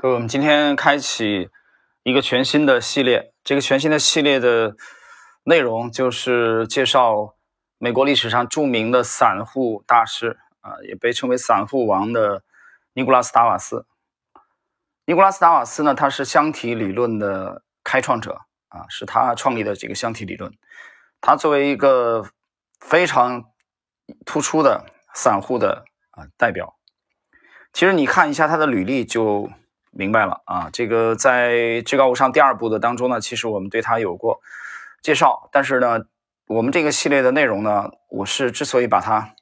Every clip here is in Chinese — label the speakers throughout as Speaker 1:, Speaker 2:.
Speaker 1: 各位，我们今天开启一个全新的系列。这个全新的系列的内容就是介绍美国历史上著名的散户大师啊，也被称为散户王的尼古拉斯·达瓦斯。尼古拉斯·达瓦斯呢，他是箱体理论的开创者啊，是他创立的这个箱体理论。他作为一个非常突出的散户的啊代表，其实你看一下他的履历就。明白了啊，这个在《至高无上》第二部的当中呢，其实我们对他有过介绍，但是呢，我们这个系列的内容呢，我是之所以把它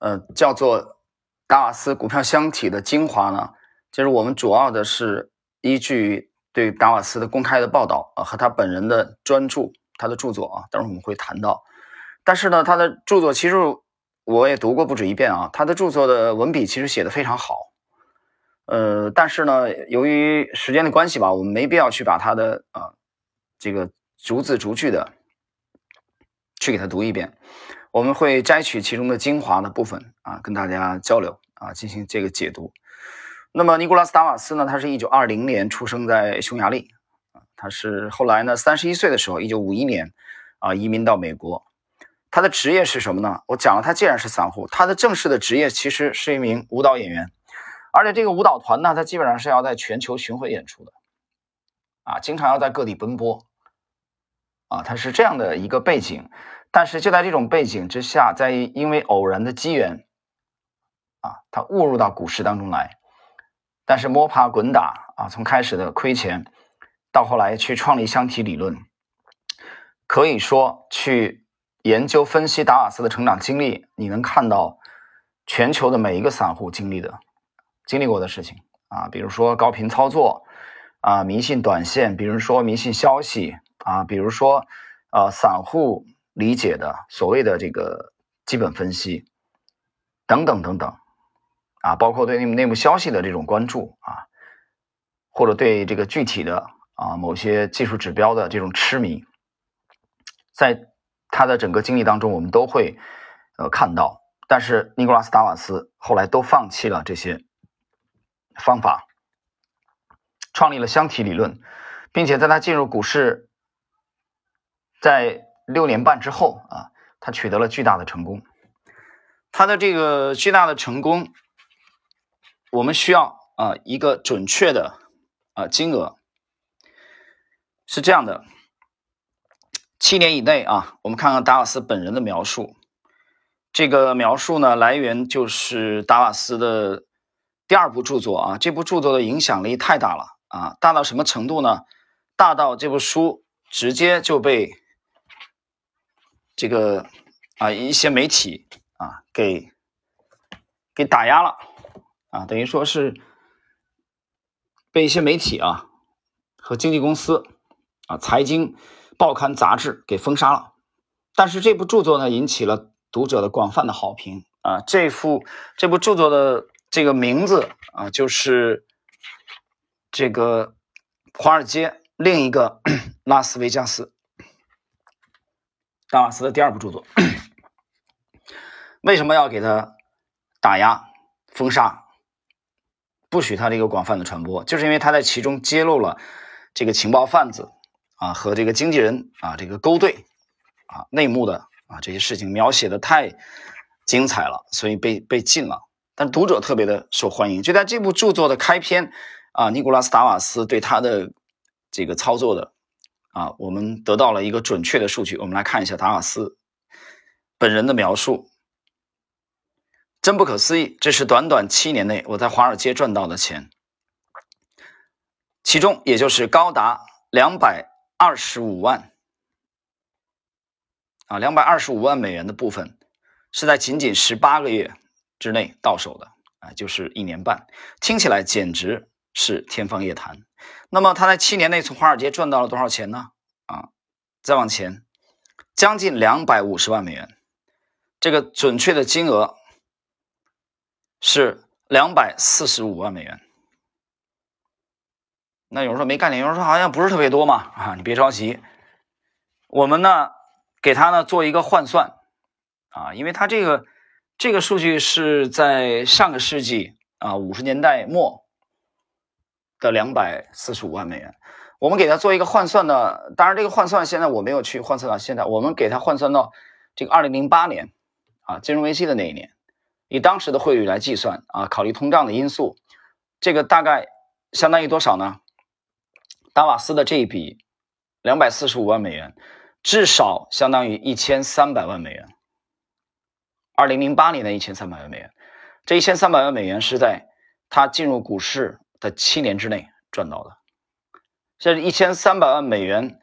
Speaker 1: 呃叫做达瓦斯股票箱体的精华呢，就是我们主要的是依据对达瓦斯的公开的报道啊和他本人的专著，他的著作啊，等会儿我们会谈到，但是呢，他的著作其实我也读过不止一遍啊，他的著作的文笔其实写的非常好。呃，但是呢，由于时间的关系吧，我们没必要去把它的啊这个逐字逐句的去给它读一遍，我们会摘取其中的精华的部分啊，跟大家交流啊，进行这个解读。那么尼古拉斯·达瓦斯呢，他是一九二零年出生在匈牙利啊，他是后来呢三十一岁的时候，一九五一年啊移民到美国。他的职业是什么呢？我讲了，他既然是散户，他的正式的职业其实是一名舞蹈演员。而且这个舞蹈团呢，它基本上是要在全球巡回演出的，啊，经常要在各地奔波，啊，它是这样的一个背景。但是就在这种背景之下，在因为偶然的机缘，啊，他误入到股市当中来，但是摸爬滚打，啊，从开始的亏钱，到后来去创立箱体理论，可以说去研究分析达瓦斯的成长经历，你能看到全球的每一个散户经历的。经历过的事情啊，比如说高频操作啊，迷信短线，比如说迷信消息啊，比如说呃散户理解的所谓的这个基本分析等等等等啊，包括对内内部消息的这种关注啊，或者对这个具体的啊某些技术指标的这种痴迷，在他的整个经历当中，我们都会呃看到，但是尼古拉斯达瓦斯后来都放弃了这些。方法创立了箱体理论，并且在他进入股市，在六年半之后啊，他取得了巨大的成功。他的这个巨大的成功，我们需要啊一个准确的啊金额是这样的：七年以内啊，我们看看达瓦斯本人的描述。这个描述呢，来源就是达瓦斯的。第二部著作啊，这部著作的影响力太大了啊，大到什么程度呢？大到这部书直接就被这个啊一些媒体啊给给打压了啊，等于说是被一些媒体啊和经纪公司啊财经报刊杂志给封杀了。但是这部著作呢，引起了读者的广泛的好评啊，这幅这部著作的。这个名字啊，就是这个华尔街另一个 拉斯维加斯，达瓦斯的第二部著作。为什么要给他打压、封杀，不许他这个广泛的传播？就是因为他在其中揭露了这个情报贩子啊和这个经纪人啊这个勾兑啊内幕的啊这些事情描写的太精彩了，所以被被禁了。但读者特别的受欢迎，就在这部著作的开篇，啊，尼古拉斯·达瓦斯对他的这个操作的，啊，我们得到了一个准确的数据。我们来看一下达瓦斯本人的描述，真不可思议！这是短短七年内我在华尔街赚到的钱，其中也就是高达两百二十五万，啊，两百二十五万美元的部分，是在仅仅十八个月。之内到手的啊，就是一年半，听起来简直是天方夜谭。那么他在七年内从华尔街赚到了多少钱呢？啊，再往前，将近两百五十万美元。这个准确的金额是两百四十五万美元。那有人说没概念，有人说好像不是特别多嘛啊，你别着急，我们呢给他呢做一个换算啊，因为他这个。这个数据是在上个世纪啊五十年代末的两百四十五万美元。我们给它做一个换算呢，当然这个换算现在我没有去换算到现在，我们给它换算到这个二零零八年啊金融危机的那一年，以当时的汇率来计算啊，考虑通胀的因素，这个大概相当于多少呢？达瓦斯的这一笔两百四十五万美元，至少相当于一千三百万美元。二零零八年的一千三百万美元，这一千三百万美元是在他进入股市的七年之内赚到的。这一千三百万美元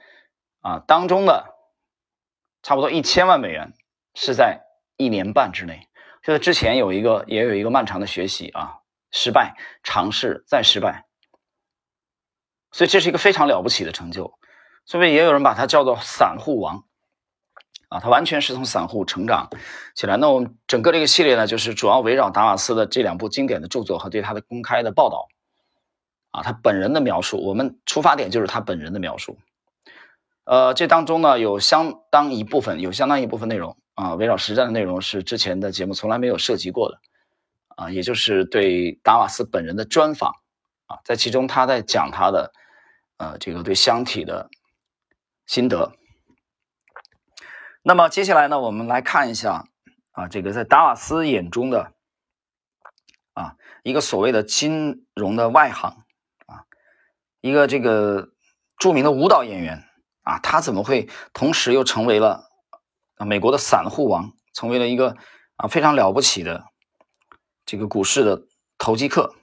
Speaker 1: 啊当中的差不多一千万美元是在一年半之内，就是之前有一个也有一个漫长的学习啊，失败尝试再失败，所以这是一个非常了不起的成就，所以也有人把它叫做散户王啊，他完全是从散户成长起来。那我们整个这个系列呢，就是主要围绕达瓦斯的这两部经典的著作和对他的公开的报道。啊，他本人的描述，我们出发点就是他本人的描述。呃，这当中呢有相当一部分，有相当一部分内容啊，围绕实战的内容是之前的节目从来没有涉及过的啊，也就是对达瓦斯本人的专访啊，在其中他在讲他的呃这个对箱体的心得。那么接下来呢，我们来看一下啊，这个在达瓦斯眼中的啊一个所谓的金融的外行啊。一个这个著名的舞蹈演员啊，他怎么会同时又成为了啊美国的散户王，成为了一个啊非常了不起的这个股市的投机客？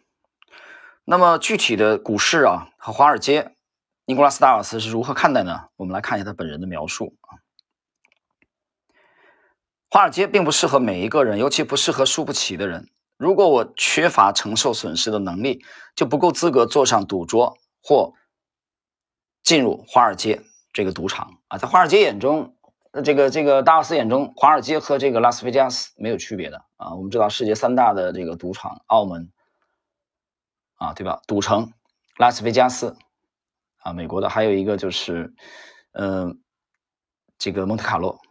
Speaker 1: 那么具体的股市啊和华尔街，尼古拉斯·达瓦斯是如何看待呢？我们来看一下他本人的描述啊。华尔街并不适合每一个人，尤其不适合输不起的人。如果我缺乏承受损失的能力，就不够资格坐上赌桌。或进入华尔街这个赌场啊，在华尔街眼中，这个这个达瓦斯眼中，华尔街和这个拉斯维加斯没有区别的啊。我们知道世界三大的这个赌场，澳门啊，对吧？赌城拉斯维加斯啊，美国的还有一个就是，嗯，这个蒙特卡洛。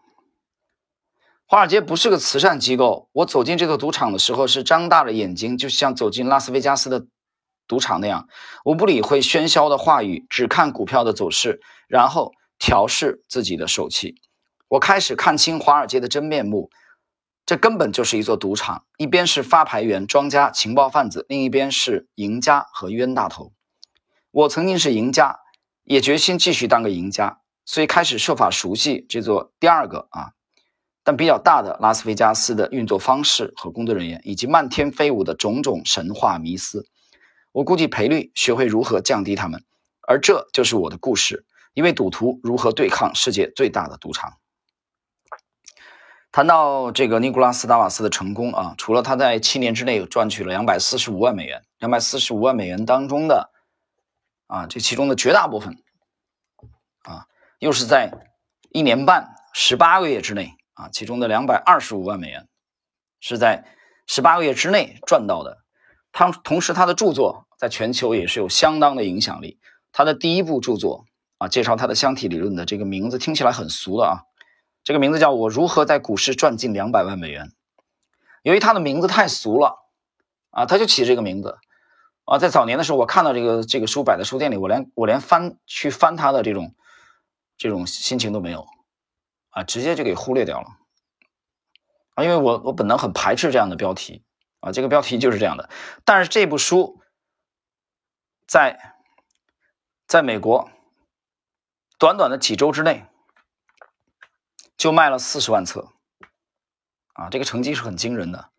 Speaker 1: 华尔街不是个慈善机构。我走进这座赌场的时候是张大了眼睛，就像走进拉斯维加斯的。赌场那样，我不理会喧嚣的话语，只看股票的走势，然后调试自己的手气。我开始看清华尔街的真面目，这根本就是一座赌场，一边是发牌员、庄家、情报贩子，另一边是赢家和冤大头。我曾经是赢家，也决心继续当个赢家，所以开始设法熟悉这座第二个啊，但比较大的拉斯维加斯的运作方式和工作人员，以及漫天飞舞的种种神话迷思。我估计赔率，学会如何降低他们，而这就是我的故事：一位赌徒如何对抗世界最大的赌场。谈到这个尼古拉斯·达瓦斯的成功啊，除了他在七年之内赚取了两百四十五万美元，两百四十五万美元当中的啊，这其中的绝大部分啊，又是在一年半十八个月之内啊，其中的两百二十五万美元是在十八个月之内赚到的。他同时，他的著作在全球也是有相当的影响力。他的第一部著作啊，介绍他的箱体理论的这个名字听起来很俗的啊，这个名字叫《我如何在股市赚进两百万美元》。由于他的名字太俗了啊，他就起这个名字啊。在早年的时候，我看到这个这个书摆在书店里，我连我连翻去翻他的这种这种心情都没有啊，直接就给忽略掉了啊，因为我我本能很排斥这样的标题。啊，这个标题就是这样的。但是这部书在在美国短短的几周之内就卖了四十万册，啊，这个成绩是很惊人的。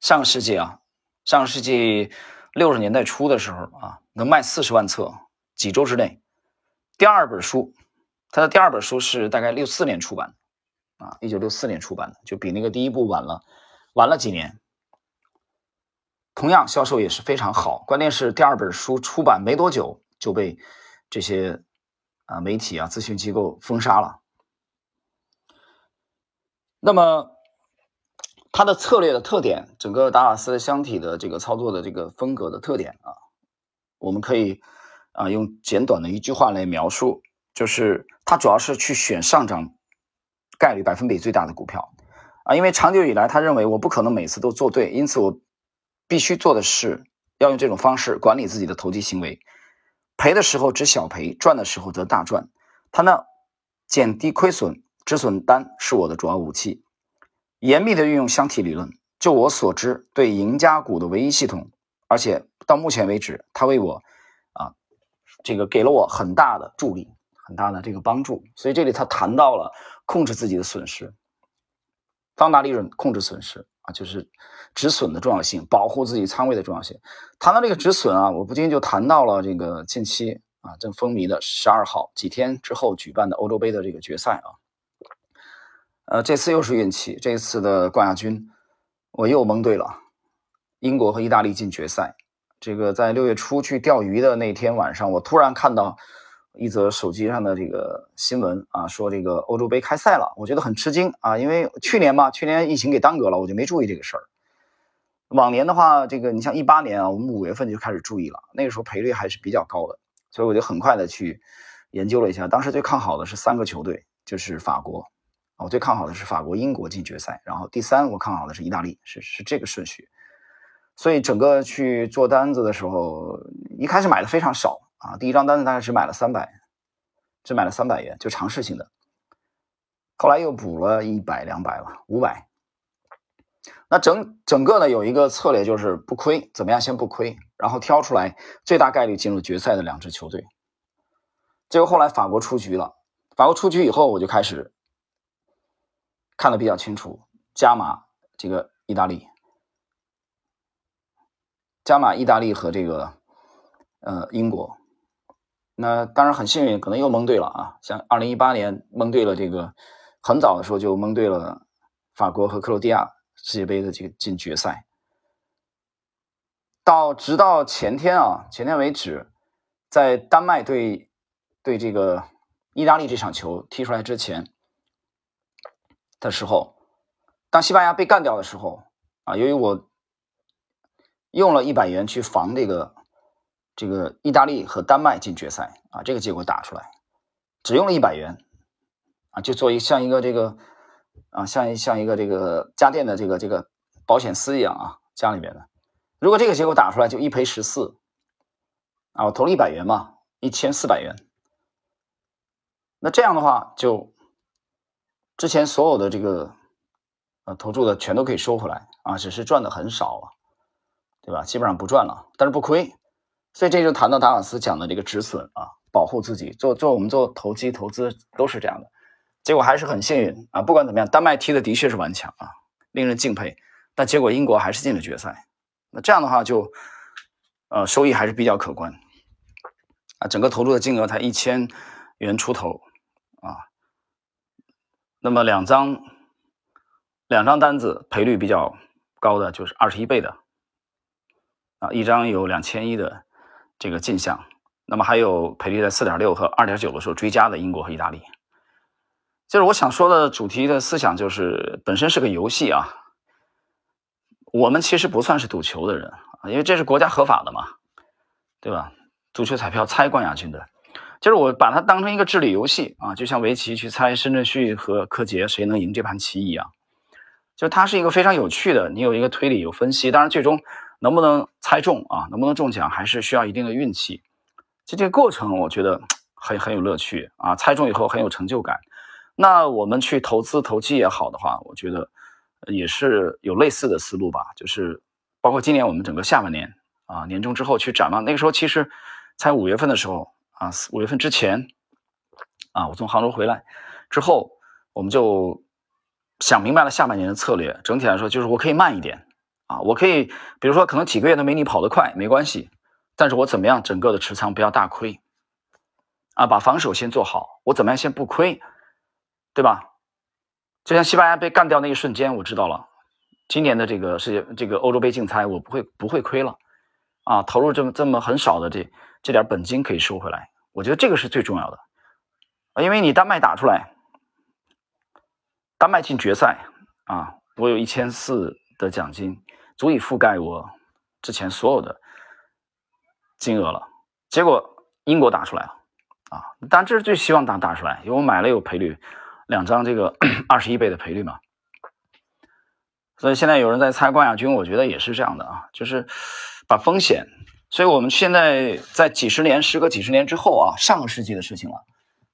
Speaker 1: 上个世纪啊，上个世纪六十年代初的时候啊，能卖四十万册，几周之内。第二本书，他的第二本书是大概六四年出版的，啊，一九六四年出版的，就比那个第一部晚了。晚了几年，同样销售也是非常好。关键是第二本书出版没多久就被这些啊媒体啊咨询机构封杀了。那么它的策略的特点，整个达瓦斯箱体的这个操作的这个风格的特点啊，我们可以啊用简短的一句话来描述，就是它主要是去选上涨概率百分比最大的股票。啊，因为长久以来，他认为我不可能每次都做对，因此我必须做的是要用这种方式管理自己的投机行为，赔的时候只小赔，赚的时候则大赚。他呢，减低亏损止损单是我的主要武器，严密的运用箱体理论。就我所知，对赢家股的唯一系统，而且到目前为止，他为我啊，这个给了我很大的助力，很大的这个帮助。所以这里他谈到了控制自己的损失，放大利润，控制损失啊，就是止损的重要性，保护自己仓位的重要性。谈到这个止损啊，我不禁就谈到了这个近期啊正风靡的十二号几天之后举办的欧洲杯的这个决赛啊，呃，这次又是运气，这次的冠亚军。我又蒙对了，英国和意大利进决赛。这个在六月初去钓鱼的那天晚上，我突然看到一则手机上的这个新闻啊，说这个欧洲杯开赛了，我觉得很吃惊啊，因为去年嘛，去年疫情给耽搁了，我就没注意这个事儿。往年的话，这个你像一八年啊，我们五月份就开始注意了，那个时候赔率还是比较高的，所以我就很快的去研究了一下，当时最看好的是三个球队，就是法国。我最看好的是法国、英国进决赛，然后第三我看好的是意大利，是是这个顺序。所以整个去做单子的时候，一开始买的非常少啊，第一张单子大概只买了三百，只买了三百元，就尝试性的。后来又补了一百、两百吧，五百。那整整个呢有一个策略就是不亏，怎么样先不亏，然后挑出来最大概率进入决赛的两支球队。结果后来法国出局了，法国出局以后，我就开始。看得比较清楚，加码这个意大利，加码意大利和这个呃英国，那当然很幸运，可能又蒙对了啊。像二零一八年蒙对了这个，很早的时候就蒙对了法国和克罗地亚世界杯的这个进决赛。到直到前天啊，前天为止，在丹麦对对这个意大利这场球踢出来之前。的时候，当西班牙被干掉的时候啊，由于我用了一百元去防这个这个意大利和丹麦进决赛啊，这个结果打出来，只用了一百元啊，就做一像一个这个啊，像像一个这个家电的这个这个保险丝一样啊，家里面的，如果这个结果打出来就一赔十四啊，我投了一百元嘛，一千四百元，那这样的话就。之前所有的这个呃投注的全都可以收回来啊，只是赚的很少了，对吧？基本上不赚了，但是不亏。所以这就谈到达尔斯讲的这个止损啊，保护自己。做做我们做投机投资都是这样的，结果还是很幸运啊。不管怎么样，丹麦踢的的确是顽强啊，令人敬佩。但结果英国还是进了决赛，那这样的话就呃收益还是比较可观啊。整个投入的金额才一千元出头啊。那么两张两张单子赔率比较高的就是二十一倍的啊，一张有两千一的这个进项，那么还有赔率在四点六和二点九的时候追加的英国和意大利。就是我想说的主题的思想就是本身是个游戏啊，我们其实不算是赌球的人啊，因为这是国家合法的嘛，对吧？足球彩票猜冠亚军的。就是我把它当成一个智力游戏啊，就像围棋去猜申正旭和柯洁谁能赢这盘棋一样，就它是一个非常有趣的，你有一个推理有分析，当然最终能不能猜中啊，能不能中奖还是需要一定的运气。就这个过程，我觉得 很很有乐趣啊，猜中以后很有成就感。那我们去投资投机也好的话，我觉得也是有类似的思路吧，就是包括今年我们整个下半年啊，年终之后去展望，那个时候其实才五月份的时候。啊，五月份之前，啊，我从杭州回来之后，我们就想明白了下半年的策略。整体来说，就是我可以慢一点，啊，我可以，比如说可能几个月都没你跑得快，没关系，但是我怎么样，整个的持仓不要大亏，啊，把防守先做好，我怎么样先不亏，对吧？就像西班牙被干掉那一瞬间，我知道了，今年的这个世界这个欧洲杯竞猜，我不会不会亏了，啊，投入这么这么很少的这。这点本金可以收回来，我觉得这个是最重要的啊，因为你丹麦打出来，丹麦进决赛啊，我有一千四的奖金，足以覆盖我之前所有的金额了。结果英国打出来了啊，当然这是最希望打打出来，因为我买了有赔率，两张这个 二十一倍的赔率嘛。所以现在有人在猜冠亚军，我觉得也是这样的啊，就是把风险。所以我们现在在几十年，时隔几十年之后啊，上个世纪的事情了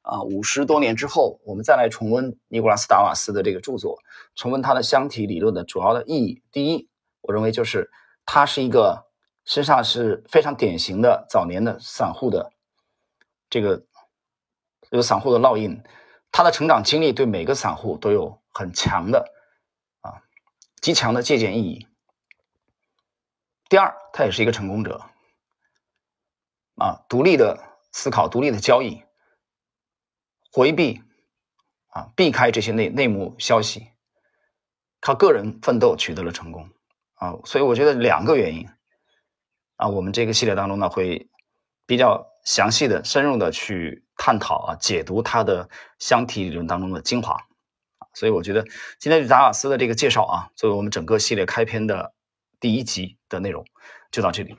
Speaker 1: 啊，五十多年之后，我们再来重温尼古拉斯达瓦斯的这个著作，重温他的箱体理论的主要的意义。第一，我认为就是他是一个身上是非常典型的早年的散户的这个有散户的烙印，他的成长经历对每个散户都有很强的啊极强的借鉴意义。第二，他也是一个成功者。啊，独立的思考，独立的交易，回避啊，避开这些内内幕消息，靠个人奋斗取得了成功啊，所以我觉得两个原因啊，我们这个系列当中呢会比较详细的、深入的去探讨啊，解读它的箱体理论当中的精华，所以我觉得今天对达瓦斯的这个介绍啊，作为我们整个系列开篇的第一集的内容，就到这里。